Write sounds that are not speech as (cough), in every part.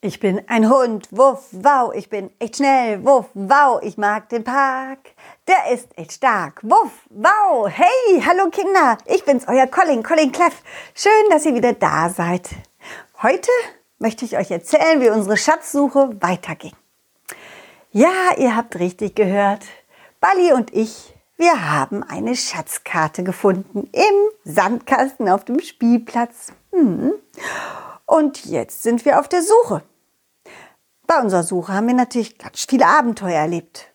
Ich bin ein Hund, wuff, wow, ich bin echt schnell, wuff, wow, ich mag den Park. Der ist echt stark, wuff, wow, hey, hallo Kinder, ich bin's, euer Colin, Colin Cleff. Schön, dass ihr wieder da seid. Heute möchte ich euch erzählen, wie unsere Schatzsuche weiterging. Ja, ihr habt richtig gehört. Bali und ich, wir haben eine Schatzkarte gefunden im Sandkasten auf dem Spielplatz. Hm. Und jetzt sind wir auf der Suche. Bei unserer Suche haben wir natürlich ganz viele Abenteuer erlebt.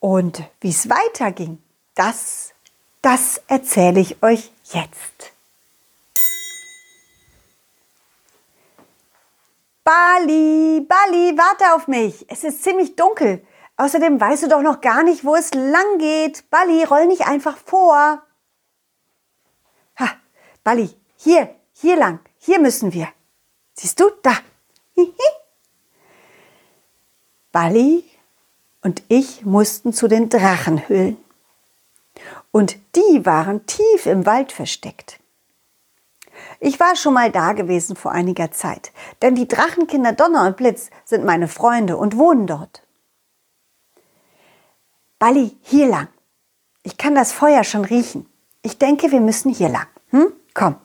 Und wie es weiterging, das, das erzähle ich euch jetzt. Bali, Bali, warte auf mich. Es ist ziemlich dunkel. Außerdem weißt du doch noch gar nicht, wo es lang geht. Bali, roll nicht einfach vor. Ha, Bali, hier, hier lang, hier müssen wir. Siehst du? Da. Bali und ich mussten zu den Drachenhöhlen. Und die waren tief im Wald versteckt. Ich war schon mal da gewesen vor einiger Zeit, denn die Drachenkinder Donner und Blitz sind meine Freunde und wohnen dort. Bali, hier lang. Ich kann das Feuer schon riechen. Ich denke, wir müssen hier lang. Hm? Komm.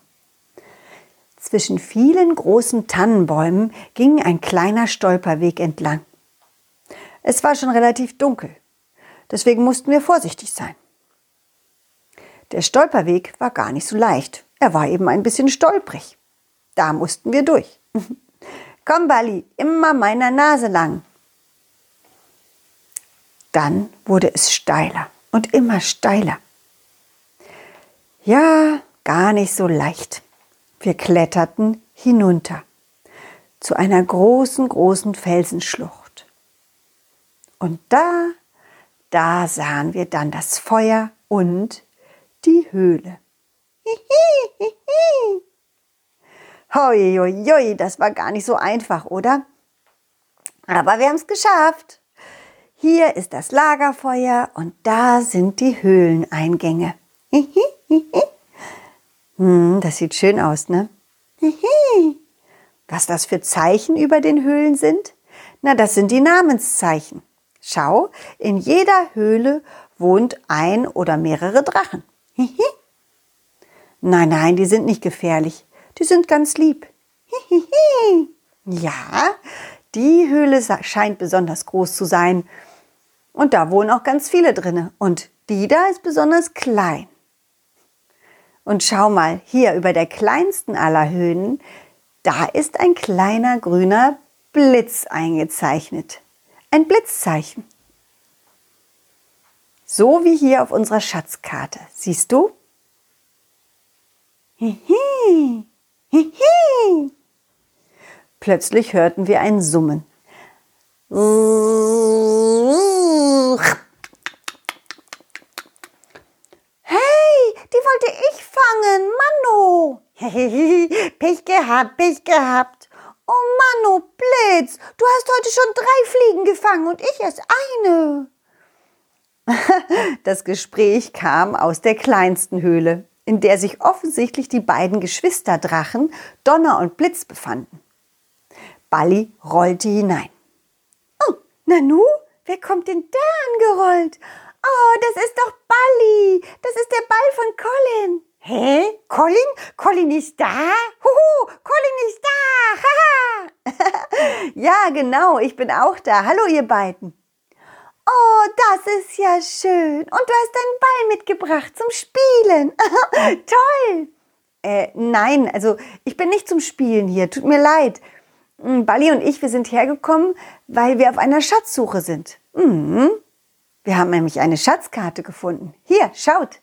Zwischen vielen großen Tannenbäumen ging ein kleiner Stolperweg entlang. Es war schon relativ dunkel, deswegen mussten wir vorsichtig sein. Der Stolperweg war gar nicht so leicht, er war eben ein bisschen stolprig. Da mussten wir durch. (laughs) Komm, Bali, immer meiner Nase lang. Dann wurde es steiler und immer steiler. Ja, gar nicht so leicht. Wir kletterten hinunter zu einer großen, großen Felsenschlucht. Und da, da sahen wir dann das Feuer und die Höhle. Hoi, das war gar nicht so einfach, oder? Aber wir haben es geschafft. Hier ist das Lagerfeuer und da sind die Höhleneingänge. Hm, das sieht schön aus, ne? Was das für Zeichen über den Höhlen sind? Na, das sind die Namenszeichen. Schau, in jeder Höhle wohnt ein oder mehrere Drachen. nein, nein, die sind nicht gefährlich. Die sind ganz lieb. ja, die Höhle scheint besonders groß zu sein. Und da wohnen auch ganz viele drinne. Und die da ist besonders klein. Und schau mal, hier über der kleinsten aller Höhen, da ist ein kleiner grüner Blitz eingezeichnet. Ein Blitzzeichen. So wie hier auf unserer Schatzkarte. Siehst du? Hihi, hihi. Plötzlich hörten wir ein Summen. Gehabt, Pech gehabt. Oh Mann, oh Blitz, du hast heute schon drei Fliegen gefangen und ich erst eine. (laughs) Das Gespräch kam aus der kleinsten Höhle, in der sich offensichtlich die beiden Geschwisterdrachen Donner und Blitz befanden. Balli rollte hinein. Oh, Nanu, wer kommt denn da angerollt? Oh, das ist doch Balli. Das ist der Ball von Colin. Hä? Colin? Colin ist da? Huhu, Colin ist da. Haha. (laughs) ja, genau, ich bin auch da. Hallo, ihr beiden. Oh, das ist ja schön. Und du hast deinen Ball mitgebracht zum Spielen. (laughs) Toll. Äh, nein, also ich bin nicht zum Spielen hier. Tut mir leid. Hm, Bali und ich, wir sind hergekommen, weil wir auf einer Schatzsuche sind. Mhm. Wir haben nämlich eine Schatzkarte gefunden. Hier, schaut.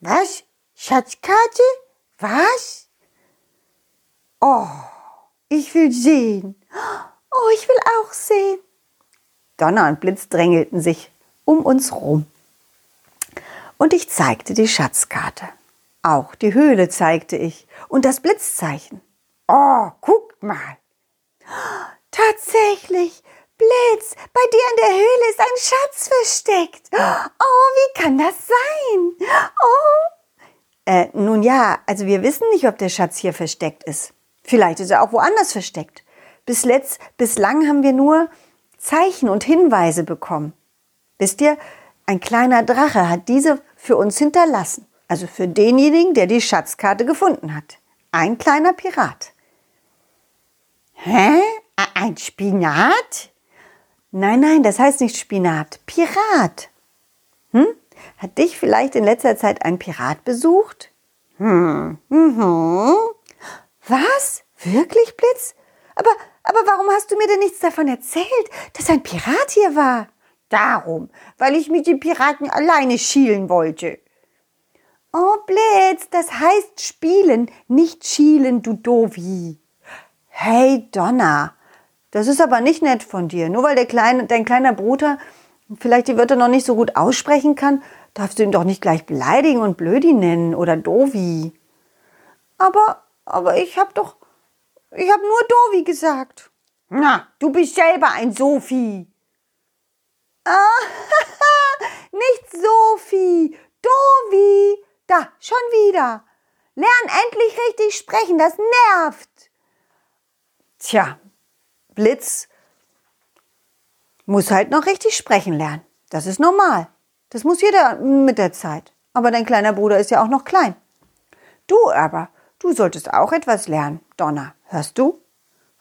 Was? Schatzkarte? Was? Oh, ich will sehen. Oh, ich will auch sehen. Donner und Blitz drängelten sich um uns rum. Und ich zeigte die Schatzkarte. Auch die Höhle zeigte ich und das Blitzzeichen. Oh, guckt mal. Tatsächlich, Blitz, bei dir in der Höhle ist ein Schatz versteckt. Oh, wie kann das sein? Oh, äh, nun ja, also wir wissen nicht, ob der Schatz hier versteckt ist. Vielleicht ist er auch woanders versteckt. Bis letzt, bislang haben wir nur Zeichen und Hinweise bekommen. Wisst ihr, ein kleiner Drache hat diese für uns hinterlassen. Also für denjenigen, der die Schatzkarte gefunden hat. Ein kleiner Pirat. Hä? Ein Spinat? Nein, nein, das heißt nicht Spinat. Pirat. Hm? Hat dich vielleicht in letzter Zeit ein Pirat besucht? Hm. Mhm. Was? Wirklich, Blitz? Aber, aber warum hast du mir denn nichts davon erzählt, dass ein Pirat hier war? Darum, weil ich mit den Piraten alleine schielen wollte. Oh, Blitz, das heißt spielen, nicht schielen, du Dovi. Hey, Donna, das ist aber nicht nett von dir. Nur weil der kleine, dein kleiner Bruder vielleicht die Wörter noch nicht so gut aussprechen kann, darfst du ihn doch nicht gleich beleidigen und Blödi nennen oder Dovi. Aber, aber ich hab doch, ich hab nur Dovi gesagt. Na, du bist selber ein Sophie. Ah, (laughs) nicht Sophie, Dovi. Da, schon wieder. Lern endlich richtig sprechen, das nervt. Tja, Blitz muss halt noch richtig sprechen lernen. Das ist normal. Das muss jeder mit der Zeit. Aber dein kleiner Bruder ist ja auch noch klein. Du aber, du solltest auch etwas lernen, Donna. Hörst du?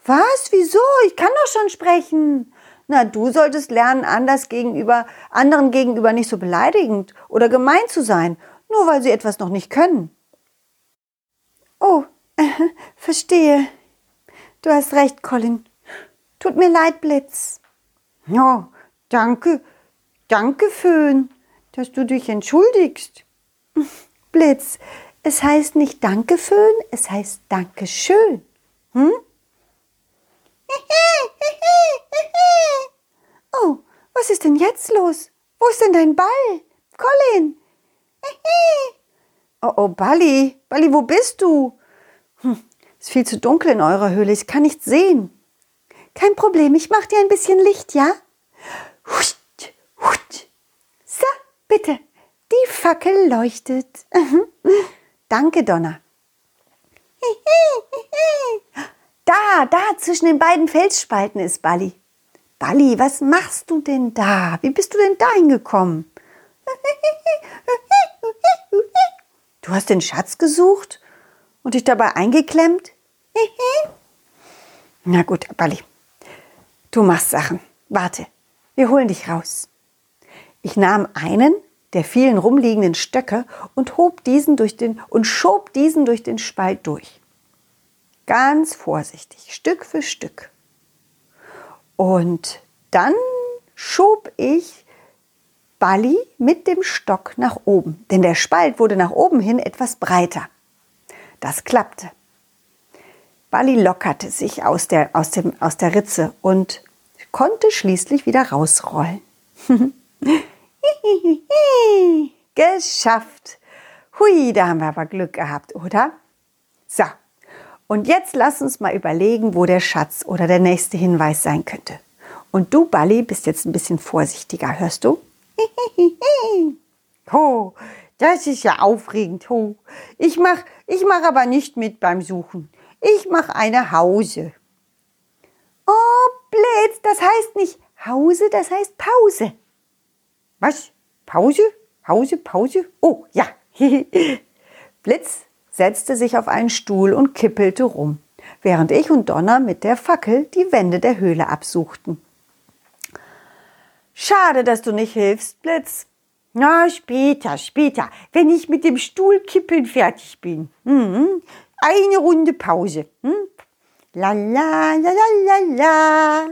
Was? Wieso? Ich kann doch schon sprechen. Na, du solltest lernen, anders gegenüber, anderen gegenüber nicht so beleidigend oder gemein zu sein, nur weil sie etwas noch nicht können. Oh, äh, (laughs) verstehe. Du hast recht, Colin. Tut mir leid, Blitz. Ja, danke, danke, Föhn, dass du dich entschuldigst. (laughs) Blitz, es heißt nicht Danke, Föhn, es heißt Dankeschön. Hm? (laughs) Oh, was ist denn jetzt los? Wo ist denn dein Ball? Colin! (laughs) Oh, oh, Balli, Balli, wo bist du? Hm, ist viel zu dunkel in eurer Höhle, ich kann nichts sehen. Kein Problem, ich mach dir ein bisschen Licht, ja? So, bitte. Die Fackel leuchtet. Danke, Donna. (laughs) Da, da, zwischen den beiden Felsspalten ist Balli. Balli, was machst du denn da? Wie bist du denn da hingekommen? Du hast den Schatz gesucht und dich dabei eingeklemmt? (laughs) Na gut, Balli, du machst Sachen. Warte, wir holen dich raus. Ich nahm einen der vielen rumliegenden Stöcke und hob diesen durch den und schob diesen durch den Spalt durch. Ganz vorsichtig, Stück für Stück. Und dann schob ich Balli mit dem Stock nach oben, denn der Spalt wurde nach oben hin etwas breiter. Das klappte. Balli lockerte sich aus der, aus, dem, aus der Ritze und konnte schließlich wieder rausrollen. (laughs) Geschafft! Hui, da haben wir aber Glück gehabt, oder? So, und jetzt lass uns mal überlegen, wo der Schatz oder der nächste Hinweis sein könnte. Und du, Balli, bist jetzt ein bisschen vorsichtiger, hörst du? (laughs) oh, das ist ja aufregend. Oh. Ich mach, ich mach aber nicht mit beim Suchen. Ich mach eine Hause. Oh, Blitz, das heißt nicht Hause, das heißt Pause. Was? Pause? Pause? Pause? Oh, ja. (laughs) Blitz setzte sich auf einen Stuhl und kippelte rum, während ich und Donner mit der Fackel die Wände der Höhle absuchten. Schade, dass du nicht hilfst, Blitz. Na, später, später, wenn ich mit dem Stuhlkippeln fertig bin. Hm, eine Runde Pause. Hm? La la la la la la.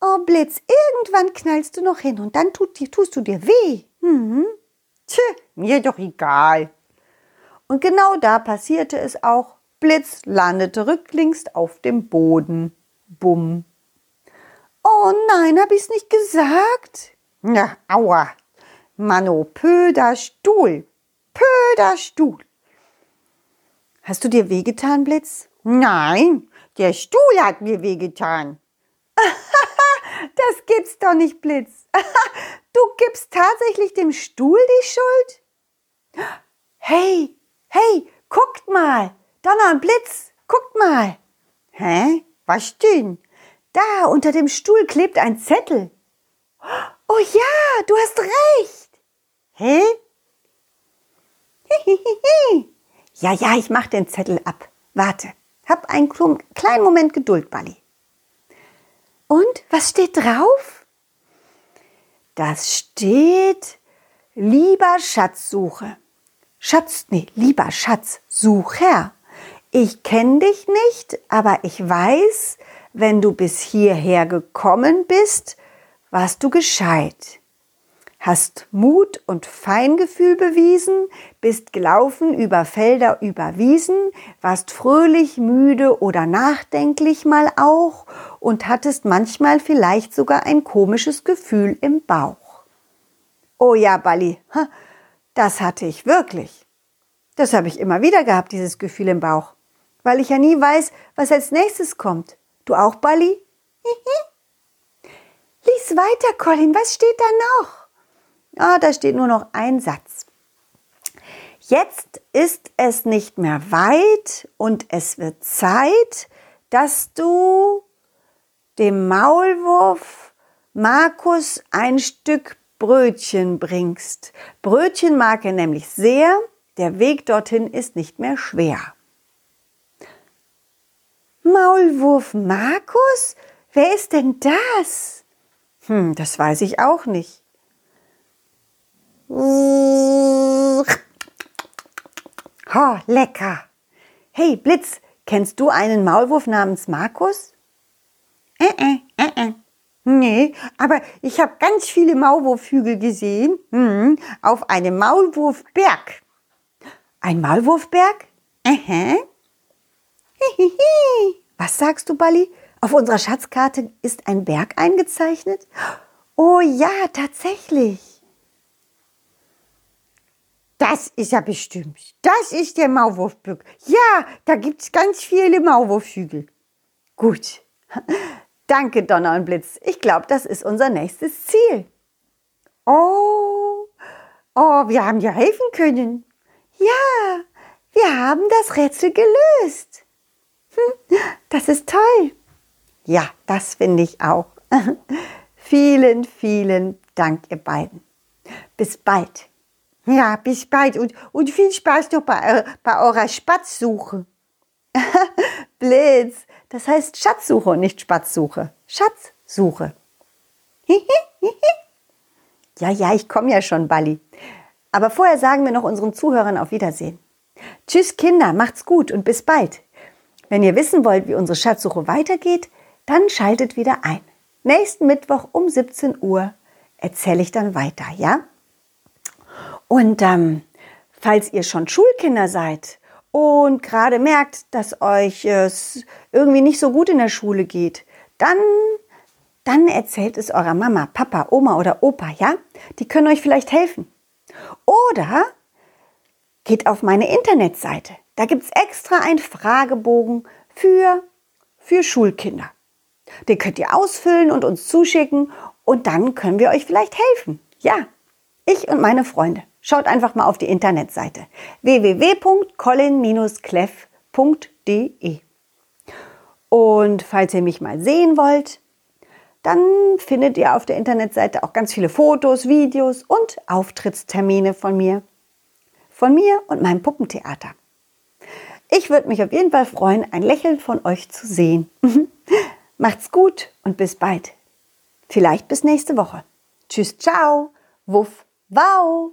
Oh, Blitz, irgendwann knallst du noch hin und dann tut, tust du dir weh. Hm? Tch, mir doch egal. Und genau da passierte es auch. Blitz landete rücklings auf dem Boden. Bumm. Oh nein, hab ich's nicht gesagt? Na, aua. Mano, pöder Stuhl. Pöder Stuhl. Hast du dir wehgetan, Blitz? Nein, der Stuhl hat mir wehgetan. (laughs) das gibt's doch nicht, Blitz. (laughs) du gibst tatsächlich dem Stuhl die Schuld? Hey, Hey, guckt mal! Donner und Blitz, guckt mal! Hä? Was denn? Da, unter dem Stuhl klebt ein Zettel. Oh ja, du hast recht. Hä? (laughs) ja, ja, ich mach den Zettel ab. Warte, hab einen kleinen Moment Geduld, Balli. Und was steht drauf? Das steht lieber Schatzsuche. Schatz, nee, lieber Schatzsucher. Ich kenne dich nicht, aber ich weiß, wenn du bis hierher gekommen bist, warst du gescheit. Hast Mut und Feingefühl bewiesen, bist gelaufen über Felder, über Wiesen, warst fröhlich, müde oder nachdenklich mal auch und hattest manchmal vielleicht sogar ein komisches Gefühl im Bauch. Oh ja, Balli, das hatte ich wirklich. Das habe ich immer wieder gehabt, dieses Gefühl im Bauch, weil ich ja nie weiß, was als nächstes kommt. Du auch, Balli? Lies weiter, Colin, was steht da noch? Ah, da steht nur noch ein Satz. Jetzt ist es nicht mehr weit und es wird Zeit, dass du dem Maulwurf Markus ein Stück Brötchen bringst. Brötchen mag er nämlich sehr, der Weg dorthin ist nicht mehr schwer. Maulwurf Markus? Wer ist denn das? Hm, das weiß ich auch nicht. Ha, lecker. Hey, Blitz, kennst du einen Maulwurf namens Markus? Äh, äh, äh, äh. Nee, aber ich habe ganz viele Maulwurfhügel gesehen hm, auf einem Maulwurfberg. Ein Maulwurfberg? Aha. (laughs) Was sagst du, Balli? Auf unserer Schatzkarte ist ein Berg eingezeichnet? Oh ja, tatsächlich. Das ist ja bestimmt. Das ist der Maulwurfberg. Ja, da gibt es ganz viele Maulwurfhügel. Gut. (laughs) Danke, Donner und Blitz. Ich glaube, das ist unser nächstes Ziel. Oh, oh, wir haben dir helfen können. Ja, wir haben das Rätsel gelöst. Hm, das ist toll. Ja, das finde ich auch. (laughs) vielen, vielen Dank, ihr beiden. Bis bald. Ja, bis bald und, und viel Spaß noch bei, äh, bei eurer Spatzsuche. (laughs) Blitz, das heißt Schatzsuche und nicht Spatzsuche. Schatzsuche. (laughs) ja, ja, ich komme ja schon, Balli. Aber vorher sagen wir noch unseren Zuhörern auf Wiedersehen. Tschüss Kinder, macht's gut und bis bald. Wenn ihr wissen wollt, wie unsere Schatzsuche weitergeht, dann schaltet wieder ein. Nächsten Mittwoch um 17 Uhr erzähle ich dann weiter, ja? Und ähm, falls ihr schon Schulkinder seid und gerade merkt, dass euch es irgendwie nicht so gut in der Schule geht, dann, dann erzählt es eurer Mama, Papa, Oma oder Opa, ja? Die können euch vielleicht helfen. Oder geht auf meine Internetseite. Da gibt es extra einen Fragebogen für, für Schulkinder. Den könnt ihr ausfüllen und uns zuschicken und dann können wir euch vielleicht helfen. Ja, ich und meine Freunde. Schaut einfach mal auf die Internetseite www.colin-cleff.de. Und falls ihr mich mal sehen wollt, dann findet ihr auf der Internetseite auch ganz viele Fotos, Videos und Auftrittstermine von mir. Von mir und meinem Puppentheater. Ich würde mich auf jeden Fall freuen, ein Lächeln von euch zu sehen. (laughs) Macht's gut und bis bald. Vielleicht bis nächste Woche. Tschüss, ciao, wuff, wow.